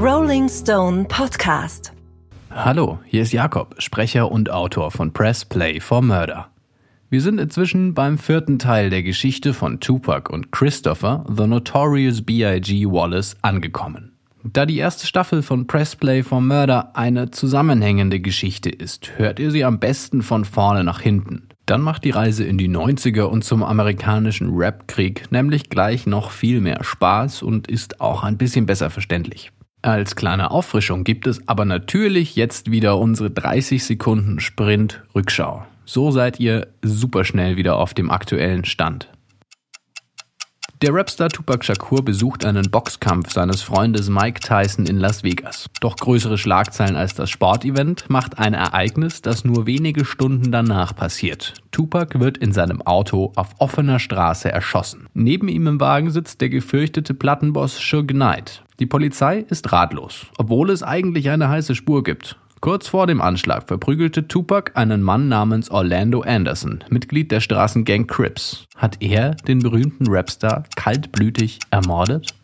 Rolling Stone Podcast. Hallo, hier ist Jakob, Sprecher und Autor von Press Play for Murder. Wir sind inzwischen beim vierten Teil der Geschichte von Tupac und Christopher, The Notorious B.I.G. Wallace, angekommen. Da die erste Staffel von Press Play for Murder eine zusammenhängende Geschichte ist, hört ihr sie am besten von vorne nach hinten. Dann macht die Reise in die 90er und zum amerikanischen Rap-Krieg nämlich gleich noch viel mehr Spaß und ist auch ein bisschen besser verständlich. Als kleine Auffrischung gibt es aber natürlich jetzt wieder unsere 30 Sekunden Sprint Rückschau. So seid ihr super schnell wieder auf dem aktuellen Stand. Der Rapstar Tupac Shakur besucht einen Boxkampf seines Freundes Mike Tyson in Las Vegas. Doch größere Schlagzeilen als das Sportevent macht ein Ereignis, das nur wenige Stunden danach passiert. Tupac wird in seinem Auto auf offener Straße erschossen. Neben ihm im Wagen sitzt der gefürchtete Plattenboss Suge Knight. Die Polizei ist ratlos, obwohl es eigentlich eine heiße Spur gibt. Kurz vor dem Anschlag verprügelte Tupac einen Mann namens Orlando Anderson, Mitglied der Straßengang Crips. Hat er den berühmten Rapstar kaltblütig ermordet?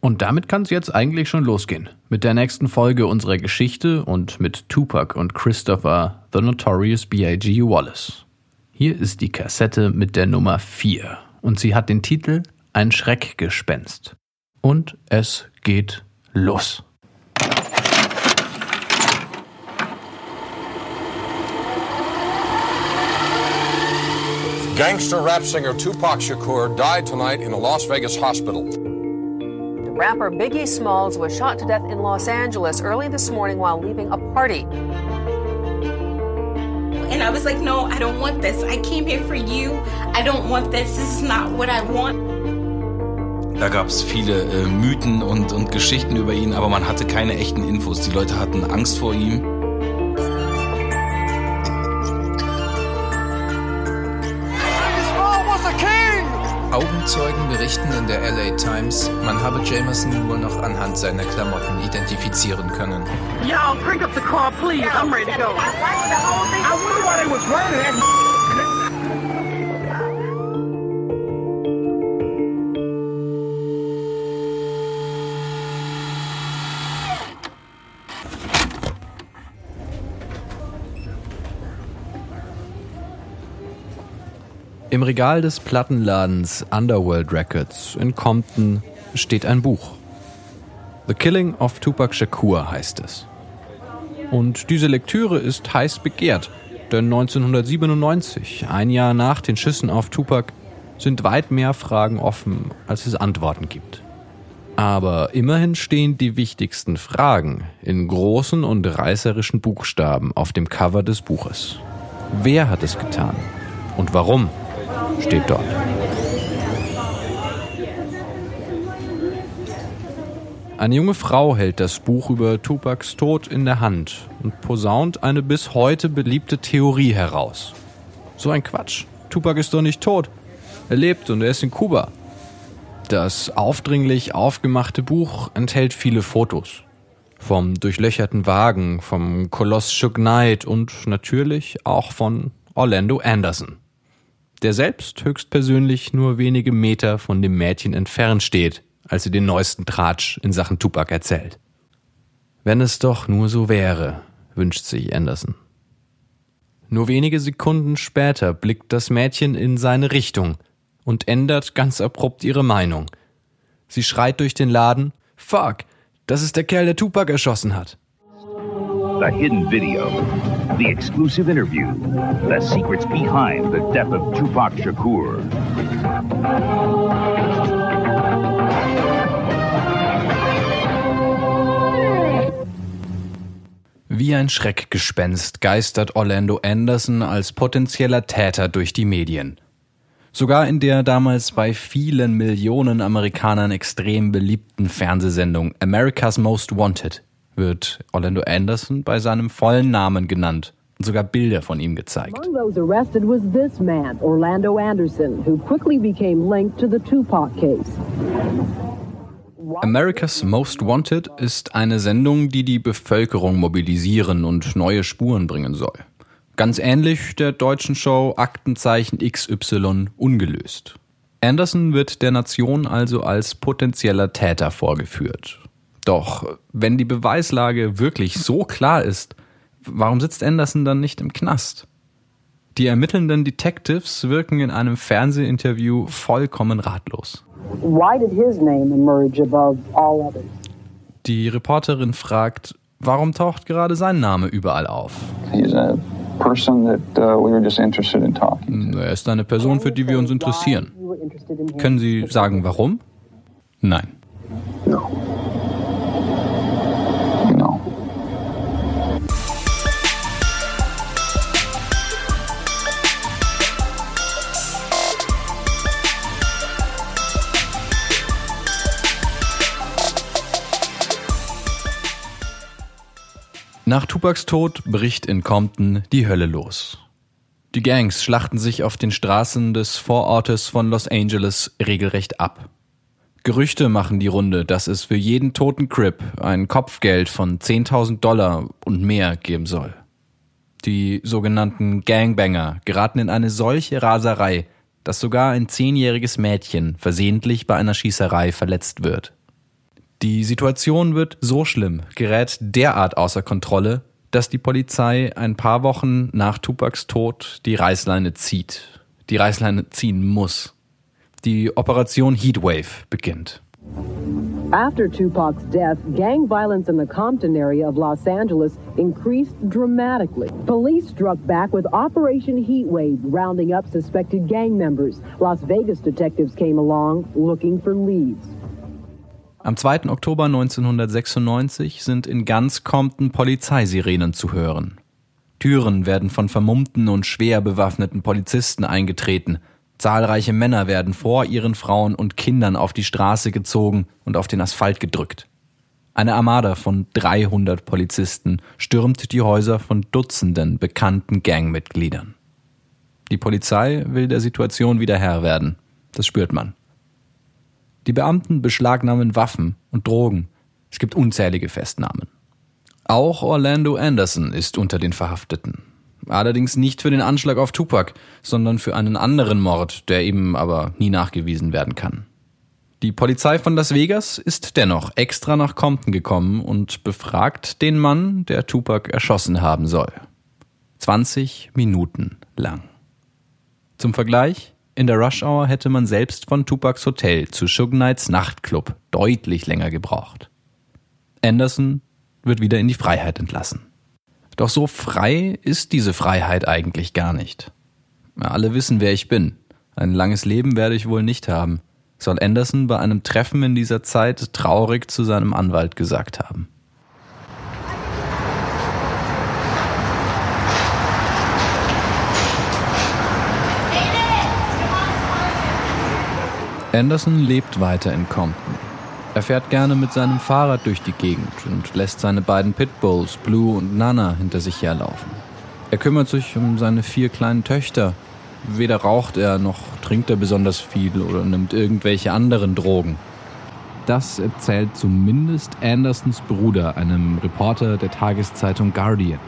Und damit kann es jetzt eigentlich schon losgehen. Mit der nächsten Folge unserer Geschichte und mit Tupac und Christopher The Notorious B.I.G. Wallace. Hier ist die Kassette mit der Nummer 4 und sie hat den Titel Ein Schreckgespenst. Und es geht los. Gangster rap singer Tupac Shakur died tonight in a Las Vegas hospital. The rapper Biggie Smalls was shot to death in Los Angeles early this morning while leaving a party. And I was like, no, I don't want this. I came here for you. I don't want this. This is not what I want. Da gab es viele äh, Mythen und, und Geschichten über ihn, aber man hatte keine echten Infos. Die Leute hatten Angst vor ihm. Augenzeugen berichten in der LA Times, man habe Jamerson nur noch anhand seiner Klamotten identifizieren können. Y'all, crank up the car, please. I'm ready to go. I wonder why they was running Im Regal des Plattenladens Underworld Records in Compton steht ein Buch. The Killing of Tupac Shakur heißt es. Und diese Lektüre ist heiß begehrt, denn 1997, ein Jahr nach den Schüssen auf Tupac, sind weit mehr Fragen offen, als es Antworten gibt. Aber immerhin stehen die wichtigsten Fragen in großen und reißerischen Buchstaben auf dem Cover des Buches. Wer hat es getan? Und warum? Steht dort. Eine junge Frau hält das Buch über Tupacs Tod in der Hand und posaunt eine bis heute beliebte Theorie heraus. So ein Quatsch. Tupac ist doch nicht tot. Er lebt und er ist in Kuba. Das aufdringlich aufgemachte Buch enthält viele Fotos. Vom durchlöcherten Wagen, vom Koloss Suge Knight und natürlich auch von Orlando Anderson der selbst höchstpersönlich nur wenige Meter von dem Mädchen entfernt steht, als sie den neuesten Tratsch in Sachen Tupac erzählt. Wenn es doch nur so wäre, wünscht sich Anderson. Nur wenige Sekunden später blickt das Mädchen in seine Richtung und ändert ganz abrupt ihre Meinung. Sie schreit durch den Laden, Fuck, das ist der Kerl, der Tupac erschossen hat. The hidden video, the exclusive interview, the secrets behind the death of Tupac Shakur. Wie ein Schreckgespenst geistert Orlando Anderson als potenzieller Täter durch die Medien. Sogar in der damals bei vielen Millionen Amerikanern extrem beliebten Fernsehsendung America's Most Wanted wird Orlando Anderson bei seinem vollen Namen genannt und sogar Bilder von ihm gezeigt. Among those arrested was this man, Orlando Anderson, who quickly became linked to the Tupac case. America's Most Wanted ist eine Sendung, die die Bevölkerung mobilisieren und neue Spuren bringen soll. Ganz ähnlich der deutschen Show Aktenzeichen XY ungelöst. Anderson wird der Nation also als potenzieller Täter vorgeführt. Doch wenn die Beweislage wirklich so klar ist, warum sitzt Anderson dann nicht im Knast? Die ermittelnden Detectives wirken in einem Fernsehinterview vollkommen ratlos. Why did his name emerge above all others? Die Reporterin fragt, warum taucht gerade sein Name überall auf? He's a person that uh, we were just interested in talking. Er ist eine Person, für die wir uns interessieren. Können Sie sagen, warum? Nein. No. Nach Tupacs Tod bricht in Compton die Hölle los. Die Gangs schlachten sich auf den Straßen des Vorortes von Los Angeles regelrecht ab. Gerüchte machen die Runde, dass es für jeden toten Crip ein Kopfgeld von 10.000 Dollar und mehr geben soll. Die sogenannten Gangbanger geraten in eine solche Raserei, dass sogar ein zehnjähriges Mädchen versehentlich bei einer Schießerei verletzt wird. Die Situation wird so schlimm, gerät derart außer Kontrolle, dass die Polizei ein paar Wochen nach Tupacs Tod die Reißleine zieht. Die Reißleine ziehen muss. Die Operation Heatwave beginnt. After Tupac's death, gang violence in the Compton area of Los Angeles increased dramatically. Police struck back with Operation Heatwave, rounding up suspected gang members. Las Vegas detectives came along looking for leads. Am 2. Oktober 1996 sind in ganz Compton Polizeisirenen zu hören. Türen werden von vermummten und schwer bewaffneten Polizisten eingetreten. Zahlreiche Männer werden vor ihren Frauen und Kindern auf die Straße gezogen und auf den Asphalt gedrückt. Eine Armada von 300 Polizisten stürmt die Häuser von Dutzenden bekannten Gangmitgliedern. Die Polizei will der Situation wieder Herr werden. Das spürt man. Die Beamten beschlagnahmen Waffen und Drogen. Es gibt unzählige Festnahmen. Auch Orlando Anderson ist unter den Verhafteten. Allerdings nicht für den Anschlag auf Tupac, sondern für einen anderen Mord, der ihm aber nie nachgewiesen werden kann. Die Polizei von Las Vegas ist dennoch extra nach Compton gekommen und befragt den Mann, der Tupac erschossen haben soll. 20 Minuten lang. Zum Vergleich, in der Rush Hour hätte man selbst von Tupacs Hotel zu Suge Knights Nachtclub deutlich länger gebraucht. Anderson wird wieder in die Freiheit entlassen. Doch so frei ist diese Freiheit eigentlich gar nicht. Alle wissen, wer ich bin. Ein langes Leben werde ich wohl nicht haben, soll Anderson bei einem Treffen in dieser Zeit traurig zu seinem Anwalt gesagt haben. Anderson lebt weiter in Compton. Er fährt gerne mit seinem Fahrrad durch die Gegend und lässt seine beiden Pitbulls, Blue und Nana, hinter sich herlaufen. Er kümmert sich um seine vier kleinen Töchter. Weder raucht er noch trinkt er besonders viel oder nimmt irgendwelche anderen Drogen. Das erzählt zumindest Andersons Bruder, einem Reporter der Tageszeitung Guardian.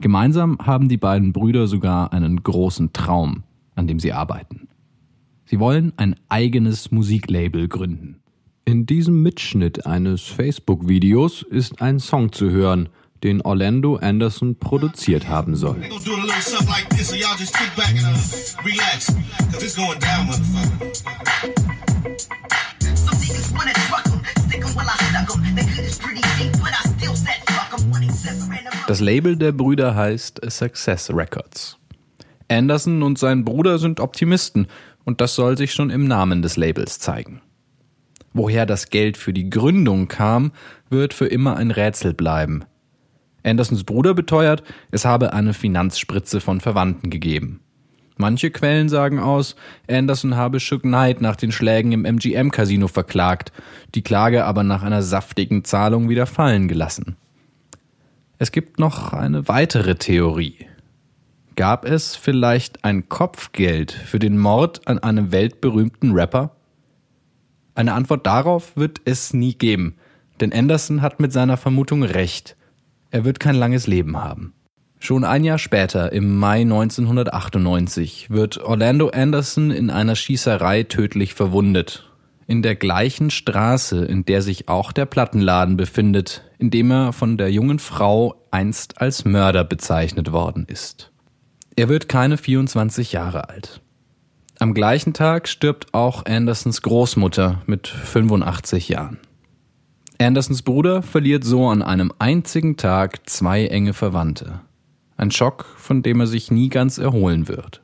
Gemeinsam haben die beiden Brüder sogar einen großen Traum, an dem sie arbeiten. Sie wollen ein eigenes Musiklabel gründen. In diesem Mitschnitt eines Facebook-Videos ist ein Song zu hören, den Orlando Anderson produziert haben soll. Das Label der Brüder heißt Success Records. Anderson und sein Bruder sind Optimisten und das soll sich schon im Namen des Labels zeigen. Woher das Geld für die Gründung kam, wird für immer ein Rätsel bleiben. Andersons Bruder beteuert, es habe eine Finanzspritze von Verwandten gegeben. Manche Quellen sagen aus, Anderson habe Shook Knight nach den Schlägen im MGM-Casino verklagt, die Klage aber nach einer saftigen Zahlung wieder fallen gelassen. Es gibt noch eine weitere Theorie. Gab es vielleicht ein Kopfgeld für den Mord an einem weltberühmten Rapper? Eine Antwort darauf wird es nie geben, denn Anderson hat mit seiner Vermutung recht. Er wird kein langes Leben haben. Schon ein Jahr später, im Mai 1998, wird Orlando Anderson in einer Schießerei tödlich verwundet. in der gleichen Straße, in der sich auch der Plattenladen befindet, in dem er von der jungen Frau einst als Mörder bezeichnet worden ist. Er wird keine 24 Jahre alt. Am gleichen Tag stirbt auch Andersons Großmutter mit 85 Jahren. Andersons Bruder verliert so an einem einzigen Tag zwei enge Verwandte. Ein Schock, von dem er sich nie ganz erholen wird.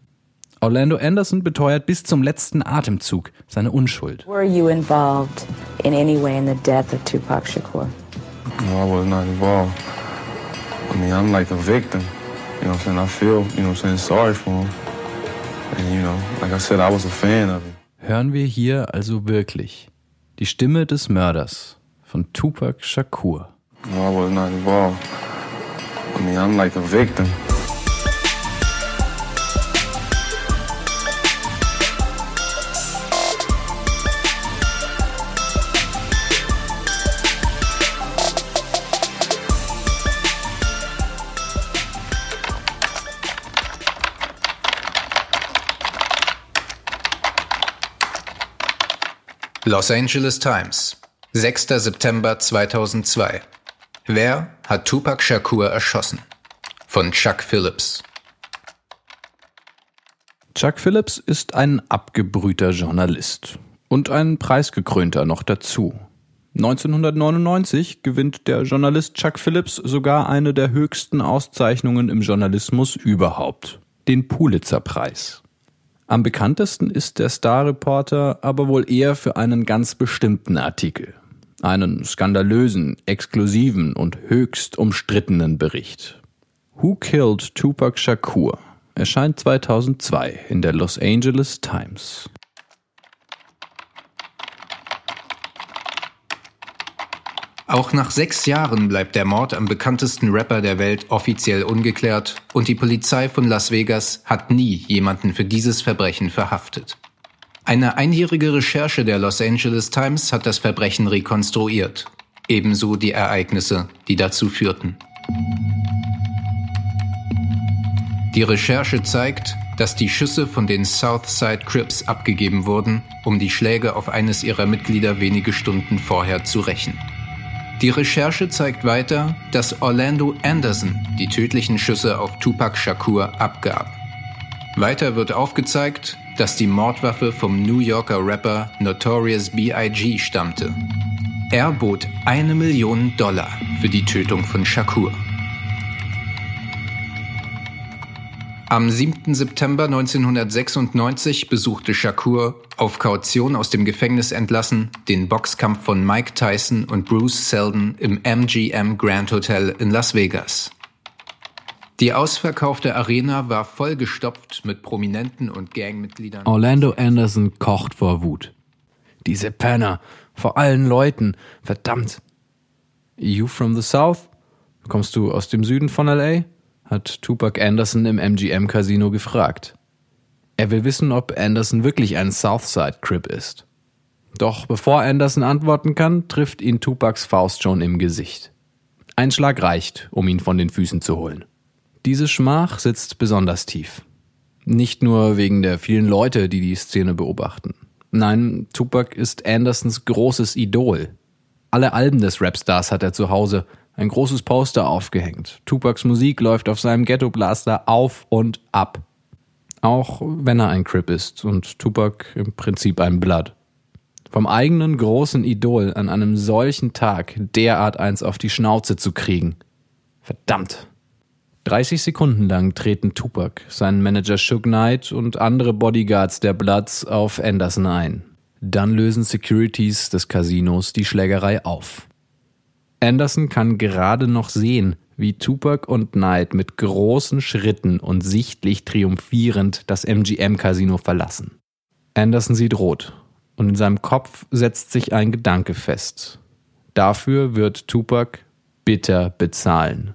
Orlando Anderson beteuert bis zum letzten Atemzug seine Unschuld. Were you involved in any way in the death of Tupac Shakur? No, I was not involved. I mean, I'm like a victim. You know what I'm saying? I feel, you know what I'm saying, sorry for him. And, you know, like I said, I was a fan of him. Hören wir hier also wirklich die Stimme des Mörders von Tupac Shakur. No, I was not involved. I mean, I'm like a victim. Los Angeles Times, 6. September 2002. Wer hat Tupac Shakur erschossen? Von Chuck Phillips. Chuck Phillips ist ein abgebrühter Journalist und ein preisgekrönter noch dazu. 1999 gewinnt der Journalist Chuck Phillips sogar eine der höchsten Auszeichnungen im Journalismus überhaupt, den Pulitzer-Preis. Am bekanntesten ist der Star-Reporter aber wohl eher für einen ganz bestimmten Artikel. Einen skandalösen, exklusiven und höchst umstrittenen Bericht. Who Killed Tupac Shakur erscheint 2002 in der Los Angeles Times. Auch nach sechs Jahren bleibt der Mord am bekanntesten Rapper der Welt offiziell ungeklärt und die Polizei von Las Vegas hat nie jemanden für dieses Verbrechen verhaftet. Eine einjährige Recherche der Los Angeles Times hat das Verbrechen rekonstruiert, ebenso die Ereignisse, die dazu führten. Die Recherche zeigt, dass die Schüsse von den Southside Crips abgegeben wurden, um die Schläge auf eines ihrer Mitglieder wenige Stunden vorher zu rächen. Die Recherche zeigt weiter, dass Orlando Anderson die tödlichen Schüsse auf Tupac Shakur abgab. Weiter wird aufgezeigt, dass die Mordwaffe vom New Yorker Rapper Notorious B.I.G. stammte. Er bot eine Million Dollar für die Tötung von Shakur. Am 7. September 1996 besuchte Shakur, auf Kaution aus dem Gefängnis entlassen, den Boxkampf von Mike Tyson und Bruce Seldon im MGM Grand Hotel in Las Vegas. Die ausverkaufte Arena war vollgestopft mit Prominenten und Gangmitgliedern. Orlando Anderson kocht vor Wut. Diese Penner, vor allen Leuten, verdammt. You from the South? Kommst du aus dem Süden von LA? Hat Tupac Anderson im MGM Casino gefragt. Er will wissen, ob Anderson wirklich ein Southside Crip ist. Doch bevor Anderson antworten kann, trifft ihn Tupacs Faust schon im Gesicht. Ein Schlag reicht, um ihn von den Füßen zu holen. Diese Schmach sitzt besonders tief. Nicht nur wegen der vielen Leute, die die Szene beobachten. Nein, Tupac ist Andersons großes Idol. Alle Alben des Rapstars hat er zu Hause ein großes Poster aufgehängt. Tupacs Musik läuft auf seinem Ghetto-Blaster auf und ab. Auch wenn er ein Crip ist und Tupac im Prinzip ein Blood. Vom eigenen großen Idol an einem solchen Tag derart eins auf die Schnauze zu kriegen. Verdammt. 30 Sekunden lang treten Tupac, sein Manager Suge Knight und andere Bodyguards der Bloods auf Anderson ein. Dann lösen Securities des Casinos die Schlägerei auf. Anderson kann gerade noch sehen, wie Tupac und Knight mit großen Schritten und sichtlich triumphierend das MGM-Casino verlassen. Anderson sieht rot und in seinem Kopf setzt sich ein Gedanke fest. Dafür wird Tupac bitter bezahlen.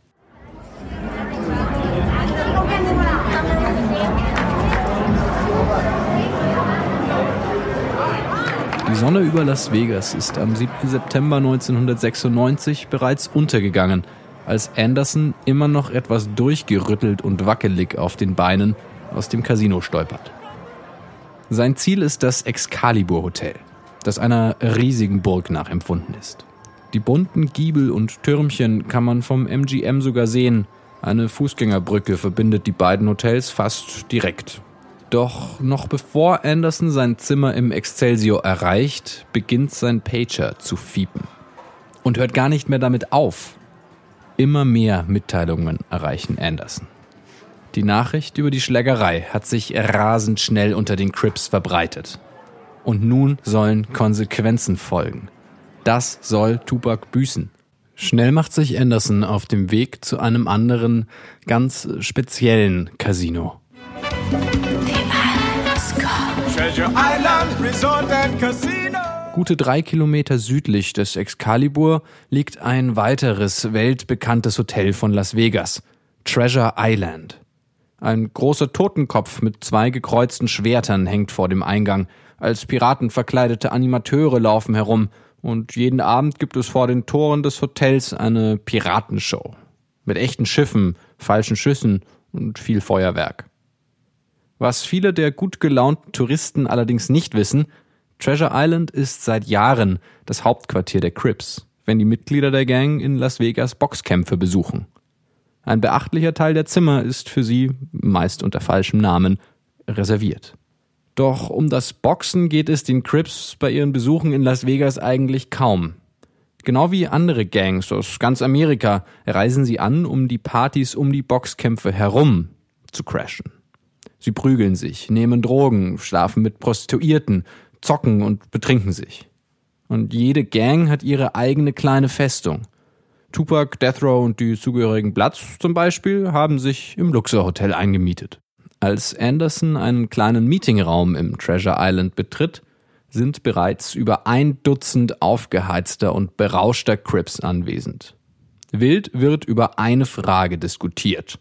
Die Sonne über Las Vegas ist am 7. September 1996 bereits untergegangen, als Anderson immer noch etwas durchgerüttelt und wackelig auf den Beinen aus dem Casino stolpert. Sein Ziel ist das Excalibur Hotel. das einer riesigen Burg nachempfunden ist. Die bunten Giebel und Türmchen kann man vom MGM sogar sehen. Eine Fußgängerbrücke verbindet die beiden Hotels fast direkt. Doch noch bevor Anderson sein Zimmer im Excelsior erreicht, beginnt sein Pager zu fiepen. Und hört gar nicht mehr damit auf. Immer mehr Mitteilungen erreichen Anderson. Die Nachricht über die Schlägerei hat sich rasend schnell unter den Crips verbreitet. Und nun sollen Konsequenzen folgen. Das soll Tupac büßen. Schnell macht sich Anderson auf dem Weg zu einem anderen, ganz speziellen Casino. Gute drei Kilometer südlich des Excalibur liegt ein weiteres weltbekanntes Hotel von Las Vegas, Treasure Island. Ein großer Totenkopf mit zwei gekreuzten Schwertern hängt vor dem Eingang. Als Piraten verkleidete Animateure laufen herum und jeden Abend gibt es vor den Toren des Hotels eine Piratenshow. Mit echten Schiffen, falschen Schüssen und viel Feuerwerk. Was viele der gut gelaunten Touristen allerdings nicht wissen, Treasure Island ist seit Jahren das Hauptquartier der Crips, wenn die Mitglieder der Gang in Las Vegas Boxkämpfe besuchen. Ein beachtlicher Teil der Zimmer ist für sie, meist unter falschem Namen, reserviert. Doch um das Boxen geht es den Crips bei ihren Besuchen in Las Vegas eigentlich kaum. Genau wie andere Gangs aus ganz Amerika reisen sie an, um die Partys um die Boxkämpfe herum zu crashen. Sie prügeln sich, nehmen Drogen, schlafen mit Prostituierten, zocken und betrinken sich. Und jede Gang hat ihre eigene kleine Festung. Tupac, Death Row und die zugehörigen Bloods zum Beispiel haben sich im Luxor Hotel eingemietet. Als Anderson einen kleinen Meetingraum im Treasure Island betritt, sind bereits über ein Dutzend aufgeheizter und berauschter Crips anwesend. Wild wird über eine Frage diskutiert.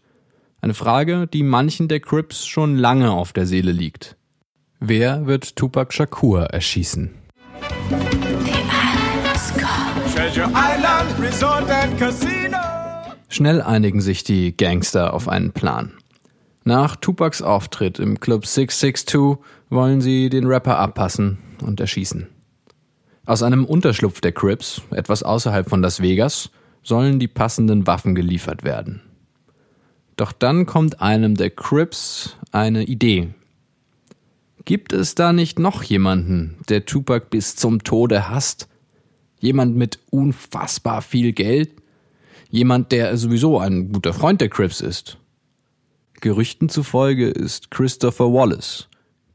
Eine Frage, die manchen der Crips schon lange auf der Seele liegt. Wer wird Tupac Shakur erschießen? Schnell einigen sich die Gangster auf einen Plan. Nach Tupacs Auftritt im Club 662 wollen sie den Rapper abpassen und erschießen. Aus einem Unterschlupf der Crips, etwas außerhalb von Las Vegas, sollen die passenden Waffen geliefert werden. Doch dann kommt einem der Crips eine Idee. Gibt es da nicht noch jemanden, der Tupac bis zum Tode hasst? Jemand mit unfassbar viel Geld? Jemand, der sowieso ein guter Freund der Crips ist? Gerüchten zufolge ist Christopher Wallace,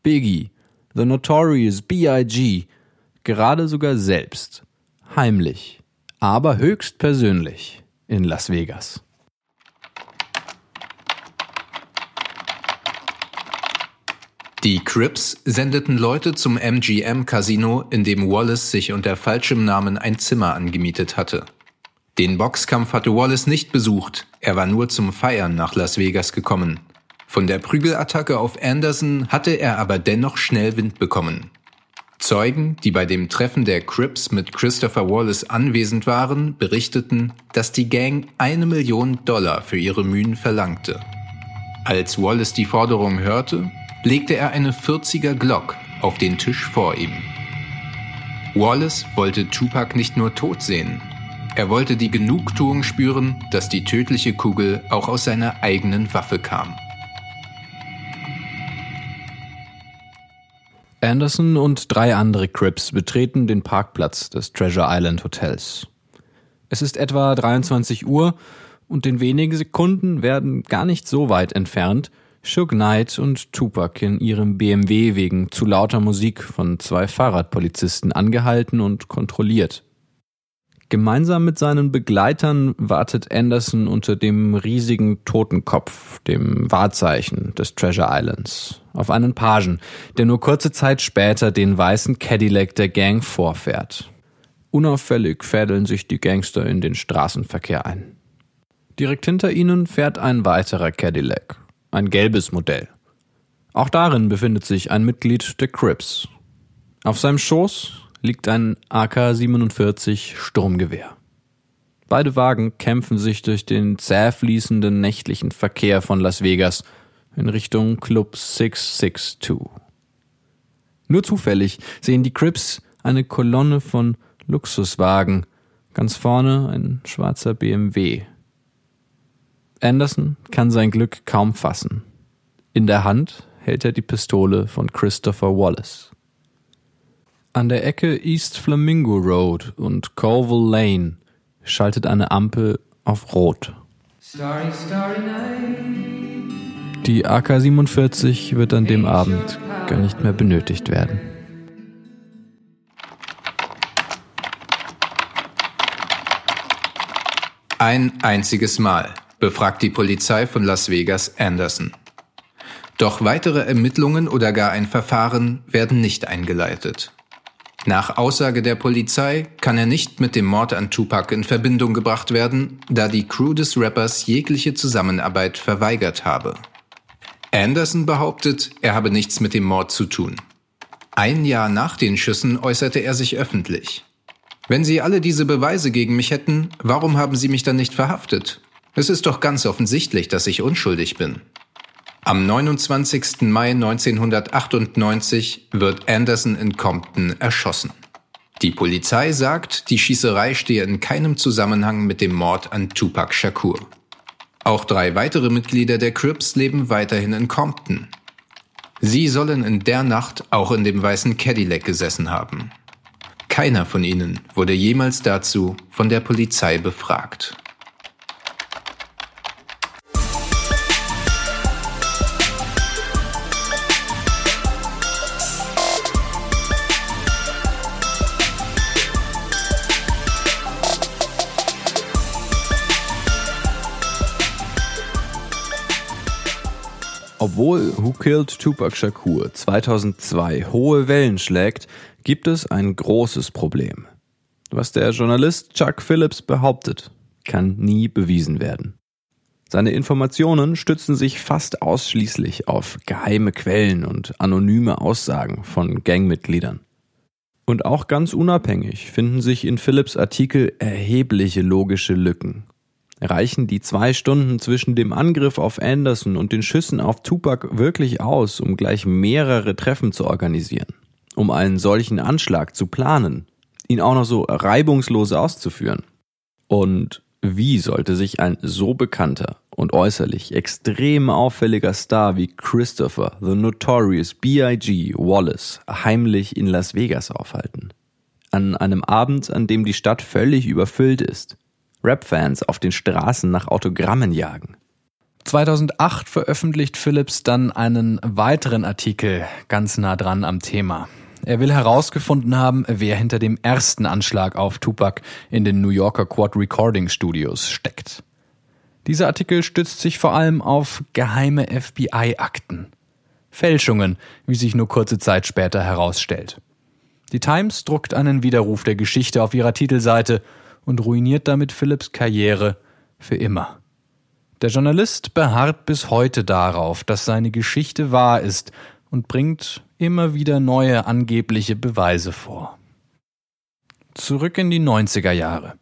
Biggie, The Notorious B.I.G., gerade sogar selbst, heimlich, aber höchst persönlich in Las Vegas. Die Crips sendeten Leute zum MGM Casino, in dem Wallace sich unter falschem Namen ein Zimmer angemietet hatte. Den Boxkampf hatte Wallace nicht besucht, er war nur zum Feiern nach Las Vegas gekommen. Von der Prügelattacke auf Anderson hatte er aber dennoch schnell Wind bekommen. Zeugen, die bei dem Treffen der Crips mit Christopher Wallace anwesend waren, berichteten, dass die Gang eine Million Dollar für ihre Mühen verlangte. Als Wallace die Forderung hörte, legte er eine 40er Glock auf den Tisch vor ihm. Wallace wollte Tupac nicht nur tot sehen, er wollte die Genugtuung spüren, dass die tödliche Kugel auch aus seiner eigenen Waffe kam. Anderson und drei andere Crips betreten den Parkplatz des Treasure Island Hotels. Es ist etwa 23 Uhr und in wenigen Sekunden werden gar nicht so weit entfernt Suge Knight und Tupac in ihrem BMW wegen zu lauter Musik von zwei Fahrradpolizisten angehalten und kontrolliert. Gemeinsam mit seinen Begleitern wartet Anderson unter dem riesigen Totenkopf, dem Wahrzeichen des Treasure Islands, auf einen Pagen, der nur kurze Zeit später den weißen Cadillac der Gang vorfährt. Unauffällig fädeln sich die Gangster in den Straßenverkehr ein. Direkt hinter ihnen fährt ein weiterer Cadillac, ein gelbes Modell. Auch darin befindet sich ein Mitglied der Crips. Auf seinem Schoß liegt ein AK-47 Sturmgewehr. Beide Wagen kämpfen sich durch den zäh fließenden nächtlichen Verkehr von Las Vegas in Richtung Club 662. Nur zufällig sehen die Crips eine Kolonne von Luxuswagen, ganz vorne ein schwarzer BMW. Anderson kann sein Glück kaum fassen. In der Hand hält er die Pistole von Christopher Wallace. An der Ecke East Flamingo Road und Colville Lane schaltet eine Ampel auf Rot. Starry, starry die AK-47 wird an dem Abend gar nicht mehr benötigt werden. Ein einziges Mal befragt die Polizei von Las Vegas Anderson. Doch weitere Ermittlungen oder gar ein Verfahren werden nicht eingeleitet. Nach Aussage der Polizei kann er nicht mit dem Mord an Tupac in Verbindung gebracht werden, da die Crew des Rappers jegliche Zusammenarbeit verweigert habe. Anderson behauptet, er habe nichts mit dem Mord zu tun. Ein Jahr nach den Schüssen äußerte er sich öffentlich. Wenn Sie alle diese Beweise gegen mich hätten, warum haben Sie mich dann nicht verhaftet? Es ist doch ganz offensichtlich, dass ich unschuldig bin. Am 29. Mai 1998 wird Anderson in Compton erschossen. Die Polizei sagt, die Schießerei stehe in keinem Zusammenhang mit dem Mord an Tupac Shakur. Auch drei weitere Mitglieder der Crips leben weiterhin in Compton. Sie sollen in der Nacht auch in dem weißen Cadillac gesessen haben. Keiner von ihnen wurde jemals dazu von der Polizei befragt. Obwohl Who Killed Tupac Shakur 2002 hohe Wellen schlägt, gibt es ein großes Problem. Was der Journalist Chuck Phillips behauptet, kann nie bewiesen werden. Seine Informationen stützen sich fast ausschließlich auf geheime Quellen und anonyme Aussagen von Gangmitgliedern. Und auch ganz unabhängig finden sich in Phillips Artikel erhebliche logische Lücken Reichen die zwei Stunden zwischen dem Angriff auf Anderson und den Schüssen auf Tupac wirklich aus, um gleich mehrere Treffen zu organisieren? Um einen solchen Anschlag zu planen? Ihn auch noch so reibungslos auszuführen? Und wie sollte sich ein so bekannter und äußerlich extrem auffälliger Star wie Christopher The Notorious B.I.G. Wallace heimlich in Las Vegas aufhalten? An einem Abend, an dem die Stadt völlig überfüllt ist, Rap-Fans auf den Straßen nach Autogrammen jagen. 2008 veröffentlicht Phillips dann einen weiteren Artikel ganz nah dran am Thema. Er will herausgefunden haben, wer hinter dem ersten Anschlag auf Tupac in den New Yorker Quad Recording Studios steckt. Dieser Artikel stützt sich vor allem auf geheime FBI-Akten. Fälschungen, wie sich nur kurze Zeit später herausstellt. Die Times druckt einen Widerruf der Geschichte auf ihrer Titelseite und ruiniert damit Philipps Karriere für immer. Der Journalist beharrt bis heute darauf, dass seine Geschichte wahr ist und bringt immer wieder neue angebliche Beweise vor. Zurück in die 90er Jahre.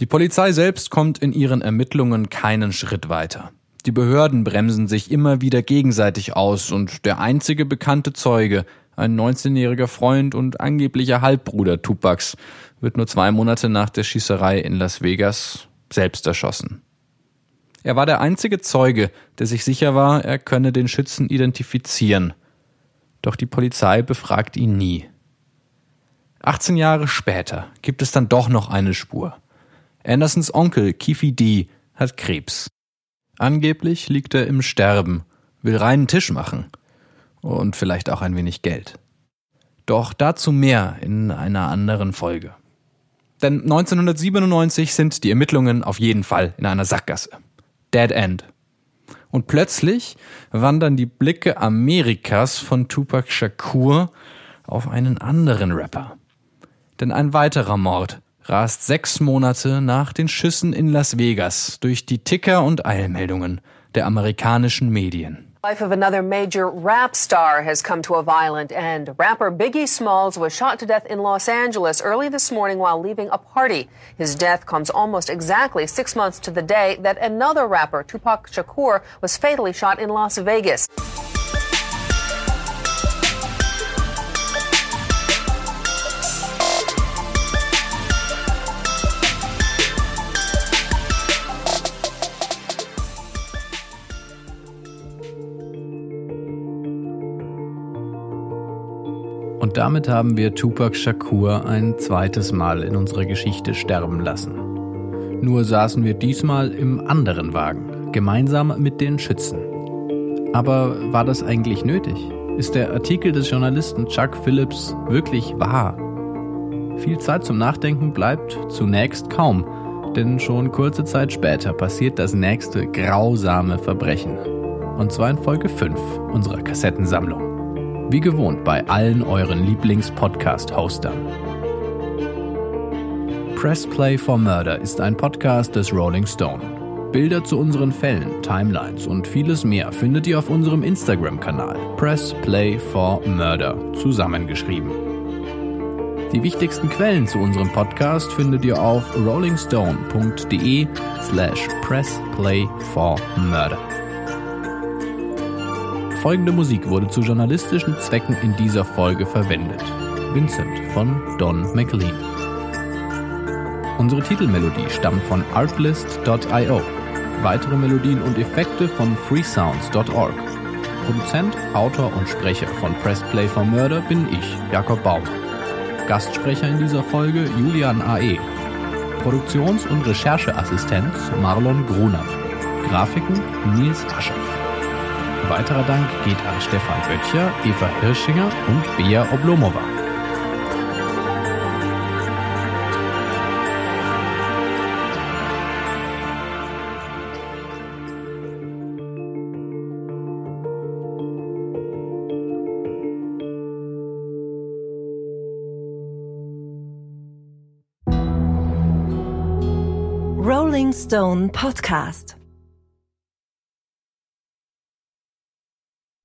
Die Polizei selbst kommt in ihren Ermittlungen keinen Schritt weiter. Die Behörden bremsen sich immer wieder gegenseitig aus und der einzige bekannte Zeuge, ein 19-jähriger Freund und angeblicher Halbbruder Tupacs, wird nur zwei Monate nach der Schießerei in Las Vegas selbst erschossen. Er war der einzige Zeuge, der sich sicher war, er könne den Schützen identifizieren. Doch die Polizei befragt ihn nie. 18 Jahre später gibt es dann doch noch eine Spur. Andersons Onkel, Kifi D., hat Krebs. Angeblich liegt er im Sterben, will reinen Tisch machen. Und vielleicht auch ein wenig Geld. Doch dazu mehr in einer anderen Folge. Denn 1997 sind die Ermittlungen auf jeden Fall in einer Sackgasse. Dead End. Und plötzlich wandern die Blicke Amerikas von Tupac Shakur auf einen anderen Rapper. Denn ein weiterer Mord rast sechs Monate nach den Schüssen in Las Vegas durch die Ticker und Eilmeldungen der amerikanischen Medien. Life of another major rap star has come to a violent end. Rapper Biggie Smalls was shot to death in Los Angeles early this morning while leaving a party. His death comes almost exactly six months to the day that another rapper, Tupac Shakur, was fatally shot in Las Vegas. Damit haben wir Tupac Shakur ein zweites Mal in unserer Geschichte sterben lassen. Nur saßen wir diesmal im anderen Wagen, gemeinsam mit den Schützen. Aber war das eigentlich nötig? Ist der Artikel des Journalisten Chuck Phillips wirklich wahr? Viel Zeit zum Nachdenken bleibt zunächst kaum, denn schon kurze Zeit später passiert das nächste grausame Verbrechen. Und zwar in Folge 5 unserer Kassettensammlung. Wie gewohnt bei allen euren Lieblings-Podcast-Hostern. Press Play for Murder ist ein Podcast des Rolling Stone. Bilder zu unseren Fällen, Timelines und vieles mehr findet ihr auf unserem Instagram-Kanal Press Play for Murder zusammengeschrieben. Die wichtigsten Quellen zu unserem Podcast findet ihr auf rollingstone.de slash pressplayformurder. Folgende Musik wurde zu journalistischen Zwecken in dieser Folge verwendet. Vincent von Don McLean. Unsere Titelmelodie stammt von artlist.io. Weitere Melodien und Effekte von freesounds.org. Produzent, Autor und Sprecher von Press Play for Murder bin ich, Jakob Baumann. Gastsprecher in dieser Folge Julian A.E. Produktions- und Rechercheassistenz Marlon Grunert. Grafiken Nils Aschoff. Weiterer Dank geht an Stefan Böttcher, Eva Hirschinger und Bea Oblomova. Rolling Stone Podcast.